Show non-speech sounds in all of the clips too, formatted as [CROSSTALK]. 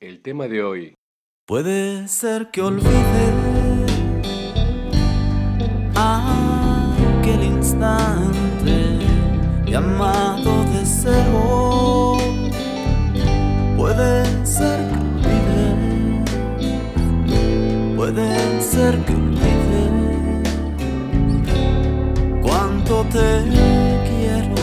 El tema de hoy. Puede ser que olvide aquel instante llamado deseo. Puede ser que olvide, puede ser que olvide cuánto te quiero.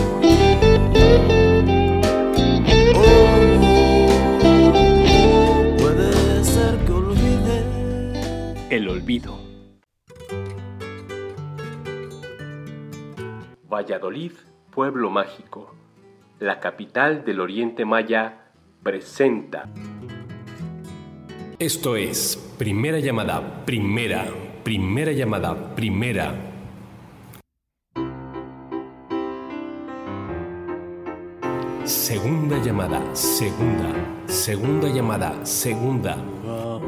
El olvido. Valladolid, pueblo mágico, la capital del Oriente Maya, presenta. Esto es primera llamada, primera, primera llamada, primera. Segunda llamada, segunda, segunda llamada, segunda.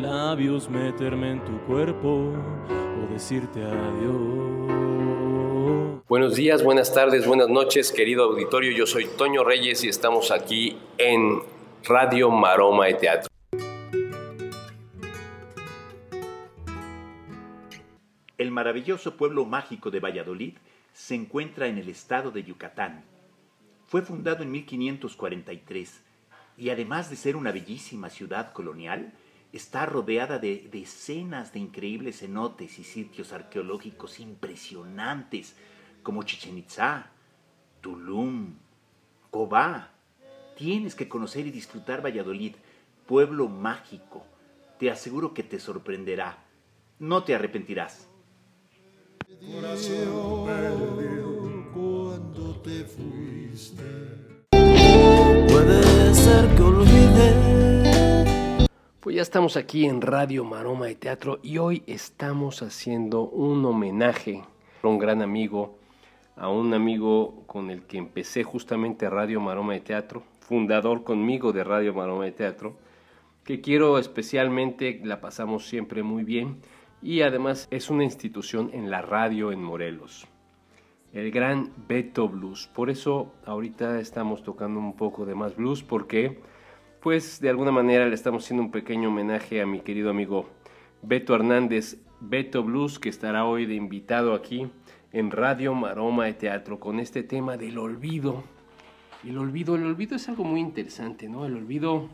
Labios, meterme en tu cuerpo o decirte adiós. Buenos días, buenas tardes, buenas noches, querido auditorio. Yo soy Toño Reyes y estamos aquí en Radio Maroma de Teatro. El maravilloso pueblo mágico de Valladolid se encuentra en el estado de Yucatán. Fue fundado en 1543 y además de ser una bellísima ciudad colonial, está rodeada de decenas de increíbles cenotes y sitios arqueológicos impresionantes como Chichen Itzá, Tulum, Cobá. Tienes que conocer y disfrutar Valladolid, pueblo mágico. Te aseguro que te sorprenderá. No te arrepentirás. Cuando te fuiste. Puede ser que olvide. Pues ya estamos aquí en Radio Maroma de Teatro y hoy estamos haciendo un homenaje a un gran amigo, a un amigo con el que empecé justamente Radio Maroma de Teatro, fundador conmigo de Radio Maroma de Teatro, que quiero especialmente, la pasamos siempre muy bien y además es una institución en la radio en Morelos. El gran Beto Blues. Por eso ahorita estamos tocando un poco de más blues porque pues de alguna manera le estamos haciendo un pequeño homenaje a mi querido amigo Beto Hernández, Beto Blues, que estará hoy de invitado aquí en Radio Maroma de Teatro con este tema del olvido. El olvido, el olvido es algo muy interesante, ¿no? El olvido,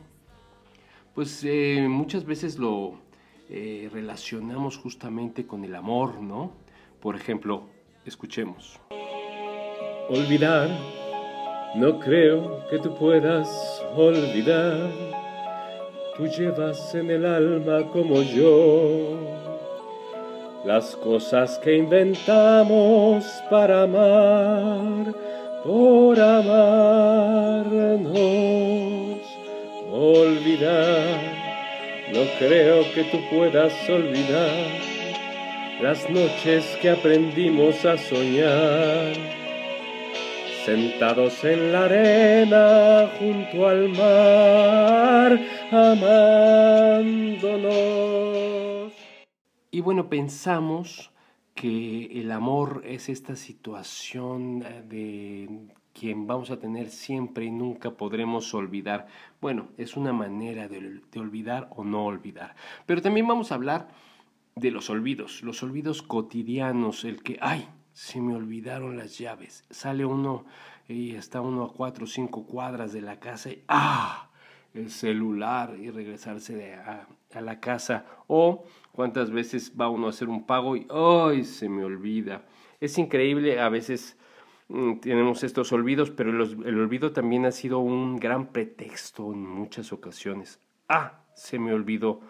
pues eh, muchas veces lo eh, relacionamos justamente con el amor, ¿no? Por ejemplo, escuchemos. Olvidar, no creo que tú puedas olvidar. Tú llevas en el alma como yo las cosas que inventamos para amar, por amarnos. Olvidar, no creo que tú puedas olvidar las noches que aprendimos a soñar sentados en la arena junto al mar, amándonos. Y bueno, pensamos que el amor es esta situación eh, de quien vamos a tener siempre y nunca podremos olvidar. Bueno, es una manera de, olvidar o no olvidar. Pero también vamos a hablar de los olvidos, los olvidos cotidianos, el que, ay, se me olvidaron las llaves. Sale uno y está uno a cuatro o cinco cuadras de la casa y ¡ah! El celular y regresarse a, la casa. O cuántas veces va uno a hacer un pago y ¡ay! Se me olvida. Es increíble, a veces mm, tenemos estos olvidos, pero el olvido también ha sido un gran pretexto en muchas ocasiones. ¡Ah! Se me olvidó.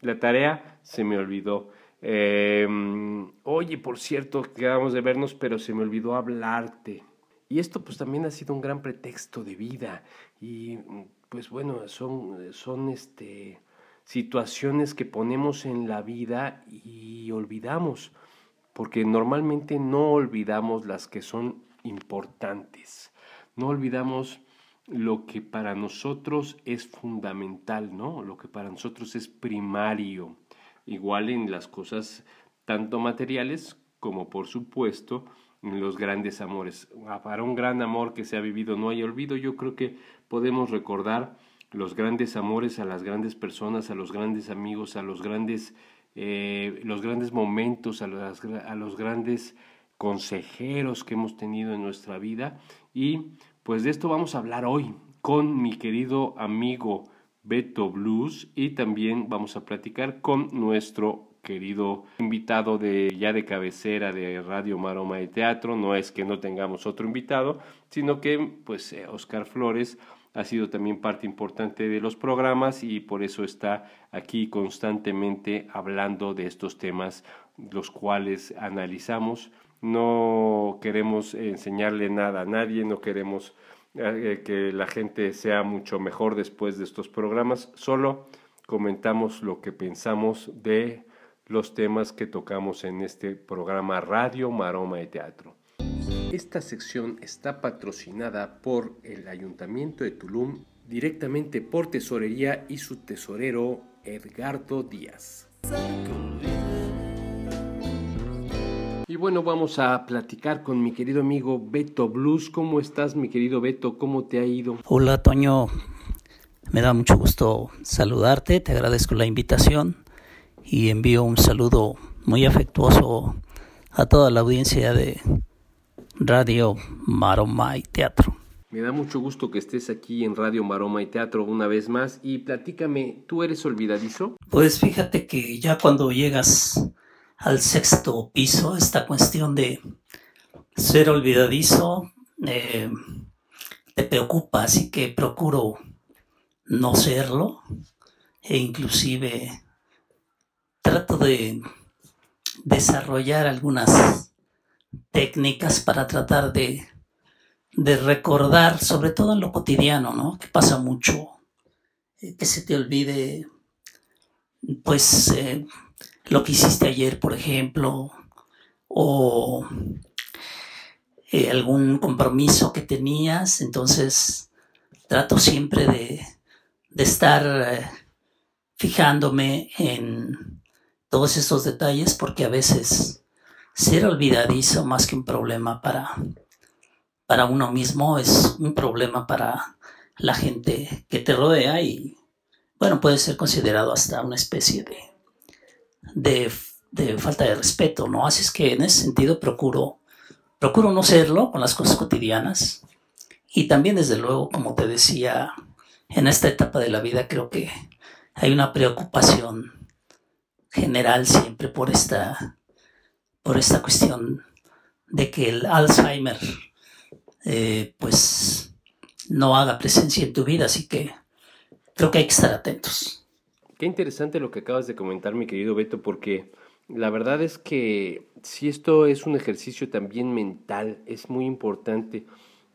La tarea se me olvidó. Eh, oye, por cierto, quedamos de vernos, pero se me olvidó hablarte. Y esto pues también ha sido un gran pretexto de vida. Y pues bueno, son, son este, situaciones que ponemos en la vida y olvidamos, porque normalmente no olvidamos las que son importantes, no olvidamos lo que para nosotros es fundamental, ¿no? Lo que para nosotros es primario, igual en las cosas tanto materiales como por supuesto en los grandes amores. Ah, para un gran amor que se ha vivido no hay olvido, yo creo que podemos recordar los grandes amores a las grandes personas, a los grandes amigos, a los grandes, eh, los grandes momentos, a, a los grandes consejeros que hemos tenido en nuestra vida. Y pues de esto vamos a hablar hoy con mi querido amigo Beto Blues y también vamos a platicar con nuestro querido invitado de ya de cabecera de Radio Maroma de Teatro. No es que no tengamos otro invitado, sino que pues eh, Oscar Flores ha sido también parte importante de los programas y por eso está aquí constantemente hablando de estos temas, los cuales analizamos. No queremos enseñarle nada a nadie, no queremos eh, que la gente sea mucho mejor después de estos programas, solo comentamos lo que pensamos de los temas que tocamos en este programa Radio Maroma de Teatro. Esta sección está patrocinada por el Ayuntamiento de Tulum, directamente por Tesorería y su tesorero Edgardo Díaz. Y bueno, vamos a platicar con mi querido amigo Beto Blues. ¿Cómo estás, mi querido Beto? ¿Cómo te ha ido? Hola, Toño. Me da mucho gusto saludarte, te agradezco la invitación y envío un saludo muy afectuoso a toda la audiencia de Radio Maroma y Teatro. Me da mucho gusto que estés aquí en Radio Maroma y Teatro una vez más y platícame, ¿tú eres olvidadizo? Pues fíjate que ya cuando llegas al sexto piso, esta cuestión de ser olvidadizo eh, te preocupa, así que procuro no serlo e inclusive trato de desarrollar algunas técnicas para tratar de, de recordar, sobre todo en lo cotidiano, ¿no? Que pasa mucho, eh, que se te olvide, pues, eh, lo que hiciste ayer, por ejemplo, o eh, algún compromiso que tenías, entonces trato siempre de, de estar fijándome en todos esos detalles porque a veces ser olvidadizo más que un problema para, para uno mismo, es un problema para la gente que te rodea y, bueno, puede ser considerado hasta una especie de, de, falta de respeto, ¿no? Así es que en ese sentido procuro, procuro no serlo con las cosas cotidianas y también, desde luego, como te decía, en esta etapa de la vida creo que hay una preocupación general siempre por esta por esta cuestión de que el Alzheimer eh, pues no haga presencia en tu vida, así que creo que hay que estar atentos. Qué interesante lo que acabas de comentar, mi querido Beto, porque la verdad es que si esto es un ejercicio también mental, es muy importante.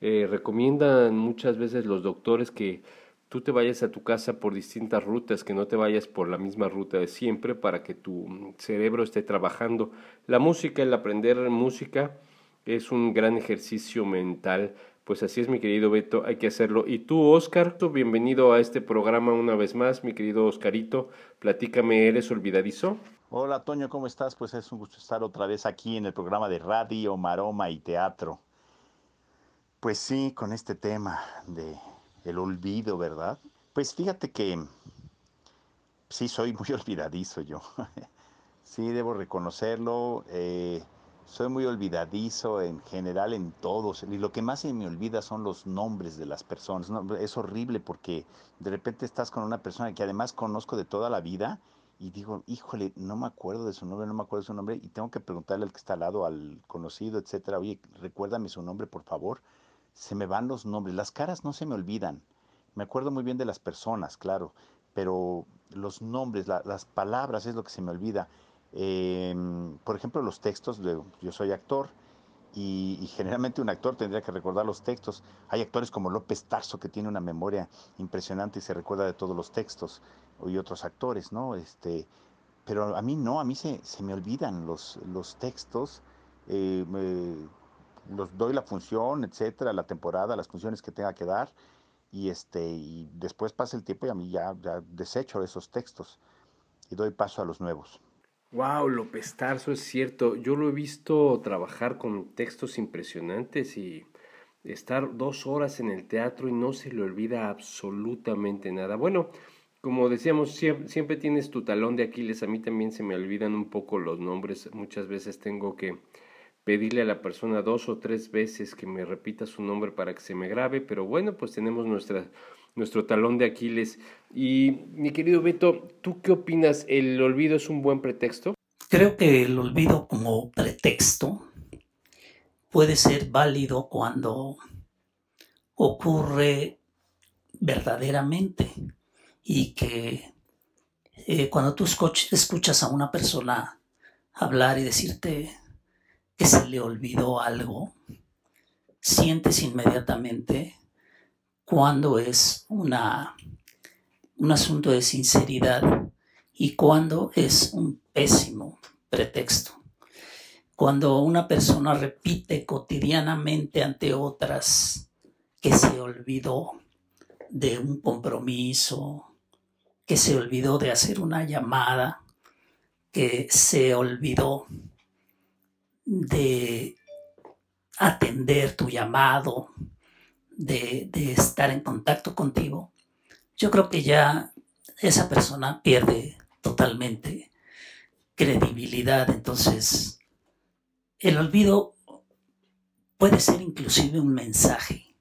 Eh, recomiendan muchas veces los doctores que tú te vayas a tu casa por distintas rutas, que no te vayas por la misma ruta de siempre para que tu cerebro esté trabajando. La música, el aprender música es un gran ejercicio mental. Pues así es, mi querido Beto, hay que hacerlo. Y tú, Oscar, bienvenido a este programa una vez más, mi querido Oscarito. Platícame, ¿eres olvidadizo? Hola, Toño, ¿cómo estás? Pues es un gusto estar otra vez aquí en el programa de Radio, Maroma y Teatro. Pues sí, con este tema de el olvido, ¿verdad? Pues fíjate que sí soy muy [LAUGHS] olvidadizo yo. [LAUGHS] sí, debo reconocerlo. Eh, soy muy olvidadizo en general en todos. Y lo que más se me olvida son los nombres de las personas. es horrible porque de repente estás con una persona que además conozco de toda la vida y digo, híjole, no me acuerdo de su nombre, no me acuerdo de su nombre y tengo que preguntarle al que está al lado, al conocido, etcétera, oye, recuérdame su nombre, por favor se me van los nombres. Las caras no se me olvidan. Me acuerdo muy bien de las personas, claro, pero los nombres, las palabras es lo que se me olvida. Em, por ejemplo, los textos, de, yo soy actor y, generalmente un actor tendría que recordar los textos. Hay actores como López Tarso que tiene una memoria impresionante y se recuerda de todos los textos. y otros actores, ¿no? Este, pero a mí no, a mí se, se me olvidan los, los textos, eh, me- los doy la función, etcétera, la temporada, las funciones que tenga que dar, y este, y después pasa el tiempo y a mí ya, ya desecho esos textos y doy paso a los nuevos. Wow, López Tarso, es cierto. Yo lo he visto trabajar con textos impresionantes y estar dos horas en el teatro y no se le olvida absolutamente nada. Bueno, como decíamos, siempre, tienes tu talón de Aquiles. A mí también se me olvidan un poco los nombres. Muchas veces tengo que pedirle a la persona dos o tres veces que me repita su nombre para que se me grabe, pero bueno, pues tenemos nuestra, nuestro talón de Aquiles. Y mi querido Beto, ¿tú qué opinas? ¿El olvido es un buen pretexto? Creo que el olvido como pretexto puede ser válido cuando ocurre verdaderamente y que eh, cuando tú escuch- escuchas a una persona hablar y decirte que se le olvidó algo, sientes inmediatamente cuando es una, un asunto de sinceridad y cuando es un pésimo pretexto. Cuando una persona repite cotidianamente ante otras que se olvidó de un compromiso, que se olvidó de hacer una llamada, que se olvidó de atender tu llamado, de, de estar en contacto contigo, yo creo que ya esa persona pierde totalmente credibilidad. Entonces, el olvido puede ser inclusive un mensaje.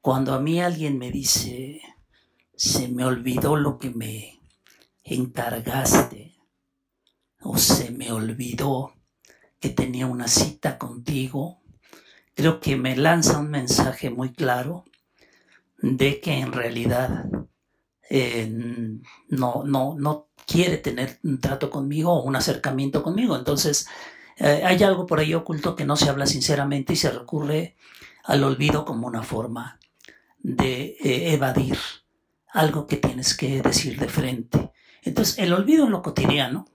Cuando a mí alguien me dice, se me olvidó lo que me encargaste, o se me olvidó que tenía una cita contigo, creo que me lanza un mensaje muy claro de que en realidad eh, no, no, no quiere tener un trato conmigo o un acercamiento conmigo. Entonces, eh, hay algo por ahí oculto que no se habla sinceramente y se recurre al olvido como una forma de eh, evadir algo que tienes que decir de frente. Entonces, el olvido en lo cotidiano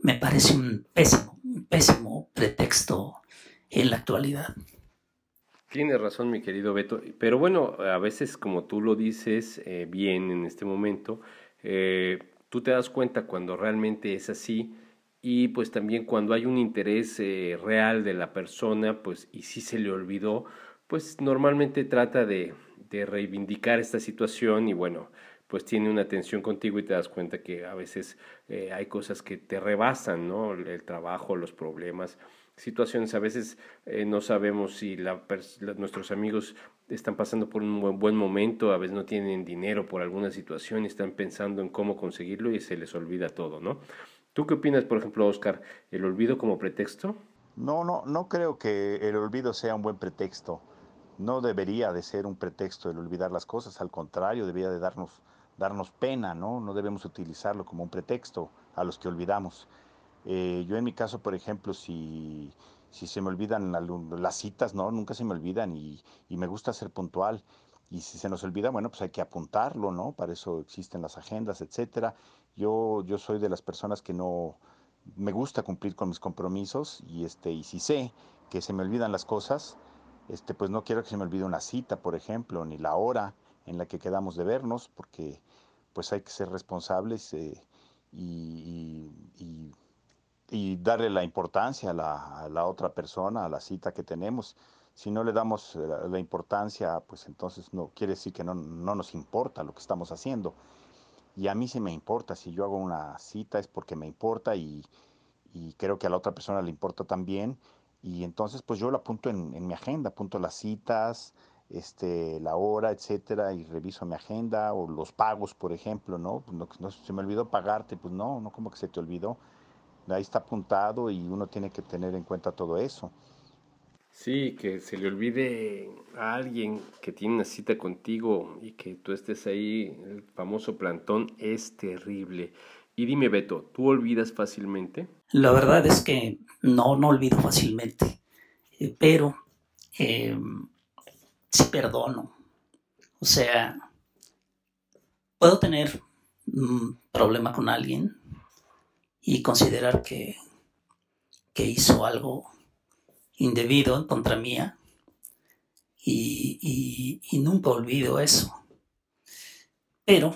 me parece un pésimo, un pésimo pretexto en la actualidad. Tienes razón, mi querido Beto, pero bueno, a veces como tú lo dices eh, bien en este momento, eh, tú te das cuenta cuando realmente es así y pues también cuando hay un interés eh, real de la persona, pues y si se le olvidó, pues normalmente trata de, reivindicar esta situación y bueno, pues tiene una atención contigo y te das cuenta que a veces eh, hay cosas que te rebasan, ¿no? El trabajo, los problemas, situaciones. A veces eh, no sabemos si la nuestros amigos están pasando por un buen, buen momento, a veces no tienen dinero por alguna situación y están pensando en cómo conseguirlo y se les olvida todo, ¿no? ¿Tú qué opinas, por ejemplo, Oscar, el olvido como pretexto? No, no, no creo que el olvido sea un buen pretexto. No debería de ser un pretexto el olvidar las cosas, al contrario, debería de darnos, darnos pena, ¿no? No debemos utilizarlo como un pretexto a los que olvidamos. Eh, yo en mi caso, por ejemplo, si, si se me olvidan las citas, ¿no? Nunca se me olvidan y, y me gusta ser puntual. Y si se nos olvida, bueno, pues hay que apuntarlo, ¿no? Para eso existen las agendas, etcétera. Yo, yo soy de las personas que no, me gusta cumplir con mis compromisos y este y si sé que se me olvidan las cosas, este pues no quiero que se me olvide una cita, por ejemplo, ni la hora en la que quedamos de vernos, porque pues hay que ser responsables eh, y- y darle la importancia a la, a la otra persona, a la cita que tenemos. Si no le damos eh, la, la importancia, pues entonces no quiere decir que no, no nos importa lo que estamos haciendo. Y a mí sí me importa, si yo hago una cita es porque me importa y, y creo que a la otra persona le importa también. Y entonces pues yo lo apunto en, en mi agenda, apunto las citas, este, la hora, etcétera, y reviso mi agenda o los pagos, por ejemplo, ¿no? Pues no, no, se me olvidó pagarte, pues no, no como que se te olvidó. Ahí está apuntado y uno tiene que tener en cuenta todo eso. Sí, que se le olvide a alguien que tiene una cita contigo y que tú estés ahí, el famoso plantón, es terrible. Y dime, Beto, ¿tú olvidas fácilmente? La verdad es que no, no olvido fácilmente, eh, pero eh, sí perdono. O sea, puedo tener un problema con alguien y considerar que, que hizo algo indebido en contra mía y, y- nunca olvido eso. Pero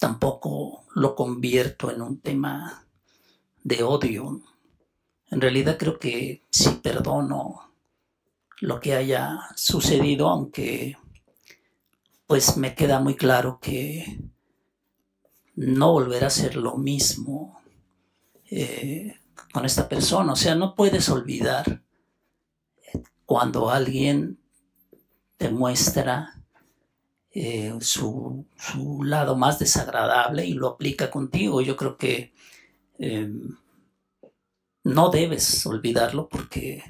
tampoco lo convierto en un tema de odio. En realidad creo que si perdono lo que haya sucedido, aunque pues me queda muy claro que no volverá a ser lo mismo eh, con esta persona. O sea, no puedes olvidar cuando alguien te muestra eh, su, su lado más desagradable y lo aplica contigo. Yo creo que eh, no debes olvidarlo porque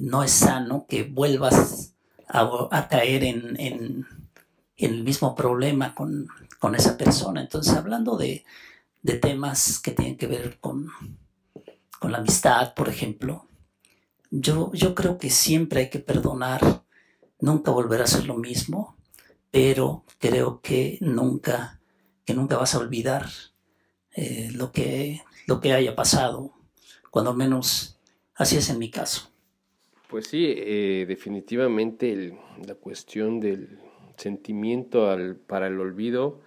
no es sano que vuelvas a, a caer en, en- en el mismo problema con, con esa persona. Entonces, hablando de, de temas que tienen que ver con, con la amistad, por ejemplo, yo, yo creo que siempre hay que perdonar, nunca volverá a ser lo mismo, pero creo que nunca, que nunca vas a olvidar eh, lo, que, lo que haya pasado, cuando menos así es en mi caso. Pues sí, eh, definitivamente la cuestión del sentimiento al- para el olvido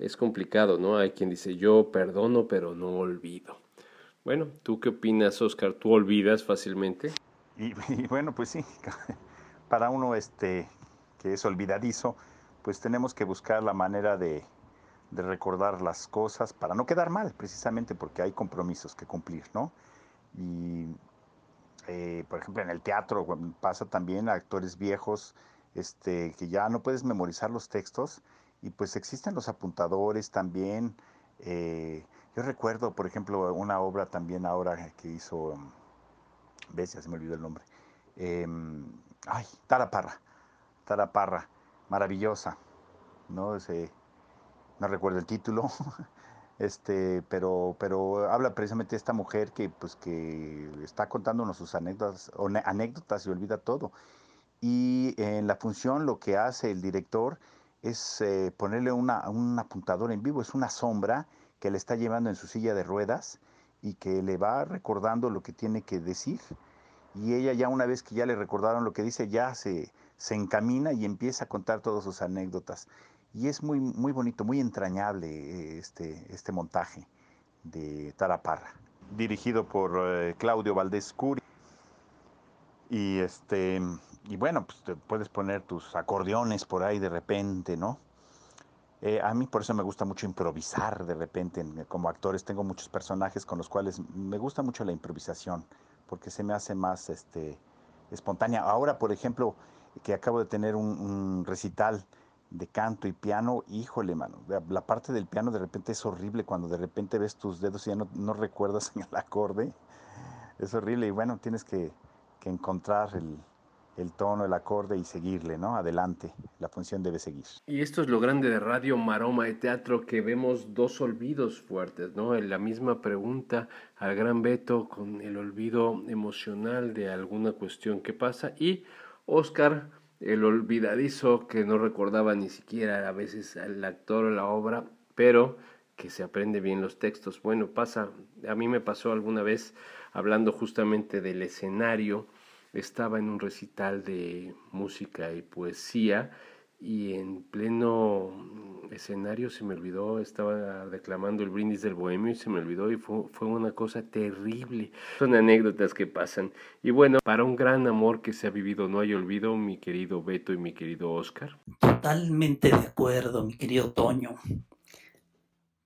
es complicado, ¿no? Hay quien dice yo perdono pero no olvido. Bueno, ¿tú qué opinas, Oscar? ¿Tú olvidas fácilmente? Y, [LAUGHS] bueno, pues sí, [LAUGHS] para uno este, que es olvidadizo, pues tenemos que buscar la manera de, de recordar las cosas para no quedar mal, precisamente porque hay compromisos que cumplir, ¿no? Y, eh, por ejemplo, en el teatro pasa también a actores viejos este, que ya no puedes memorizar los textos y pues existen los apuntadores también. eh, yo recuerdo, por ejemplo, una obra también ahora que hizo... ves, ya se me olvidó el nombre. Em, ay, Tara Parra. Tara Parra, maravillosa. ¿no? Ese- no recuerdo el título. [LAUGHS] Este, pero, pero habla precisamente de esta mujer que, pues, que está contándonos sus anécdotas, anécdotas y olvida todo. Y en la función lo que hace el director es eh, ponerle una, un apuntador en vivo, es una sombra que le está llevando en su silla de ruedas y que le va recordando lo que tiene que decir. Y ella ya una vez que ya le recordaron lo que dice, ya se, se encamina y empieza a contar todas sus anécdotas. Y es muy, muy bonito, muy entrañable eh, este, este montaje de Tara Parra, dirigido por eh, Claudio Valdés Curi. Y, este, y bueno, pues puedes poner tus acordeones por ahí de repente, ¿no? Eh, a mí por eso me gusta mucho improvisar de repente. en- como actores tengo muchos personajes con los cuales me gusta mucho la improvisación, porque se me hace más este, espontánea. Ahora, por ejemplo, que acabo de tener un, recital de canto y piano, híjole, mano, la, parte del piano de repente es horrible cuando de repente ves tus dedos y ya no, no recuerdas [LAUGHS] el acorde. Es horrible y bueno, tienes que, que encontrar el, el tono, el acorde y seguirle, ¿no? Adelante, la función debe seguir. Y esto es lo grande de Radio Maroma de Teatro, que vemos dos olvidos fuertes, ¿no? En la misma pregunta al gran Beto con el olvido emocional de alguna cuestión que pasa y Oscar, el olvidadizo que no recordaba ni siquiera a veces al actor o la obra, pero que se aprende bien los textos. Bueno, pasa, a mí me pasó alguna vez hablando justamente del escenario, estaba en un recital de música y poesía y en pleno escenario se me olvidó, estaba declamando el brindis del bohemio y se me olvidó y fue, fue una cosa terrible. Son anécdotas que pasan. Y bueno, para un gran amor que se ha vivido no hay olvido, mi querido Beto y mi querido Oscar. Totalmente de acuerdo, mi querido Toño.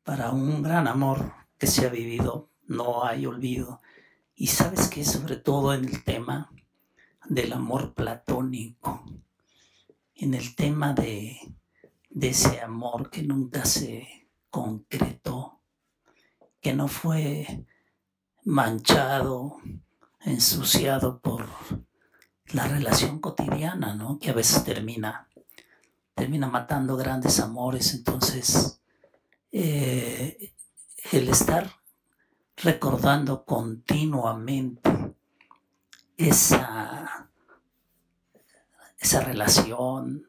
Para un gran amor que se ha vivido, no hay olvido. Y sabes que sobre todo en el tema del amor platónico, en el tema de, ese amor que nunca se concretó, que no fue manchado, ensuciado por la relación cotidiana, ¿no? Que a veces termina, termina matando grandes amores. Entonces, eh, el estar recordando continuamente esa, esa relación,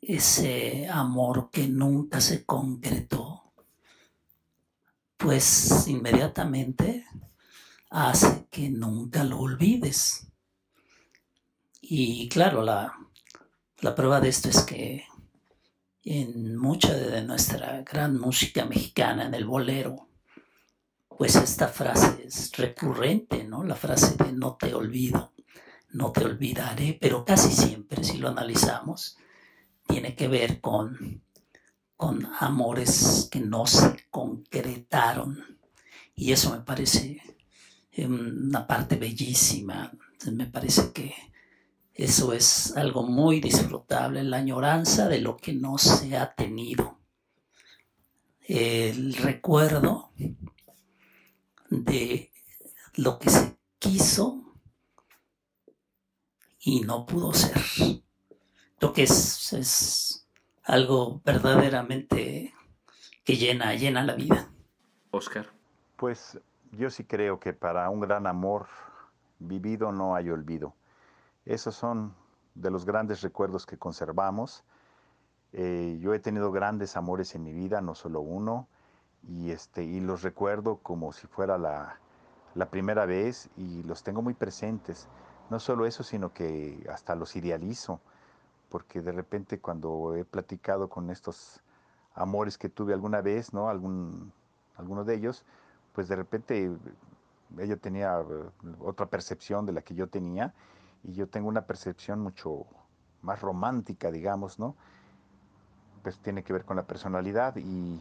ese amor que nunca se concretó, pues inmediatamente hace que nunca lo olvides. Y claro, la, la prueba de esto es que en mucha de nuestra gran música mexicana, en el bolero, pues esta frase es recurrente, ¿no? La frase de no te olvido, no te olvidaré, pero casi siempre, si lo analizamos, tiene que ver con, con amores que no se concretaron. Y eso me parece una parte bellísima. Me parece que eso es algo muy disfrutable, la añoranza de lo que no se ha tenido. El recuerdo de lo que se quiso y no pudo ser. Lo que es, es algo verdaderamente que llena, llena la vida. Oscar. Pues yo sí creo que para un gran amor vivido no hay olvido. Esos son de los grandes recuerdos que conservamos. Eh, yo he tenido grandes amores en mi vida, no solo uno, y, este, y los recuerdo como si fuera la, la primera vez y los tengo muy presentes. No solo eso, sino que hasta los idealizo, porque de repente cuando he platicado con estos amores que tuve alguna vez, ¿no? Algún, alguno de ellos, pues de repente ella tenía eh, otra percepción de la que yo tenía y yo tengo una percepción mucho más romántica, digamos, ¿no? Pues tiene que ver con la personalidad y,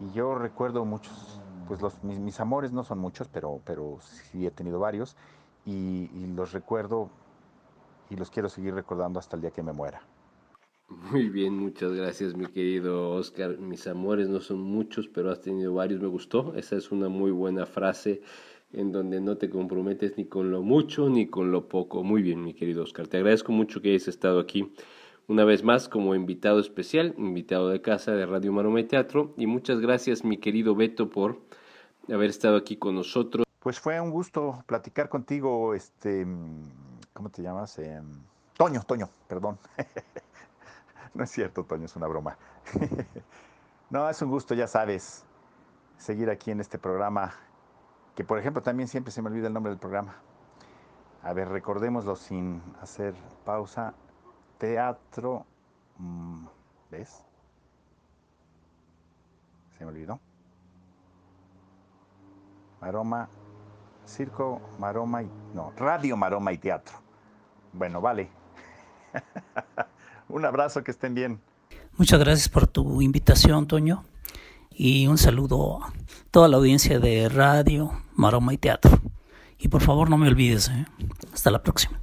y yo recuerdo muchos, pues los, mis, mis, amores no son muchos, pero, pero sí he tenido varios y, y los recuerdo y los quiero seguir recordando hasta el día que me muera. Muy bien, muchas gracias mi querido Oscar. Mis amores no son muchos, pero has tenido varios, me gustó. Esa es una muy buena frase en donde no te comprometes ni con lo mucho ni con lo poco. Muy bien, mi querido Oscar. Te agradezco mucho que hayas estado aquí una vez más como invitado especial, invitado de casa de Radio Maroma Teatro. Y muchas gracias, mi querido Beto, por haber estado aquí con nosotros. Pues fue un gusto platicar contigo, este, ¿cómo te llamas? Eh, Toño, Toño, perdón. [LAUGHS] no es cierto, Toño, es una broma. [LAUGHS] no, es un gusto, ya sabes, seguir aquí en este programa, que por ejemplo también siempre se me olvida el nombre del programa. A ver, recordémoslo sin hacer pausa. Teatro, ¿ves? Se me olvidó. Maroma, circo, maroma y... No, radio, maroma y teatro. Bueno, vale. [LAUGHS] un abrazo, que estén bien. Muchas gracias por tu invitación, Toño. Y un saludo a toda la audiencia de radio, maroma y teatro. Y por favor no me olvides. ¿eh? Hasta la próxima.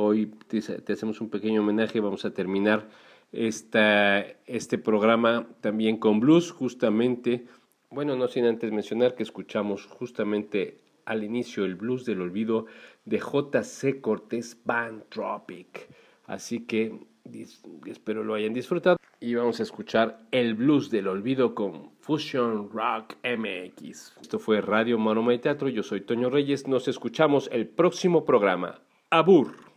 Hoy te, hacemos un pequeño homenaje. Vamos a terminar esta, este programa también con blues, justamente. Bueno, no sin antes mencionar que escuchamos justamente al inicio el blues del olvido de J.C. Cortés Band Tropic. Así que espero lo hayan disfrutado. Y vamos a escuchar el blues del olvido con Fusion Rock MX. Esto fue Radio Maroma y Teatro. Yo soy Toño Reyes. Nos escuchamos el próximo programa. Abur.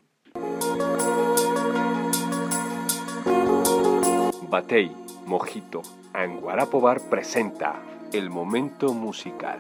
Batey, Mojito, Anguarapo Bar presenta El Momento Musical.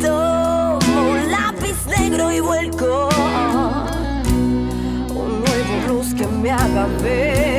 Tomo un lápiz negro y vuelco un nuevo blues que me haga ver.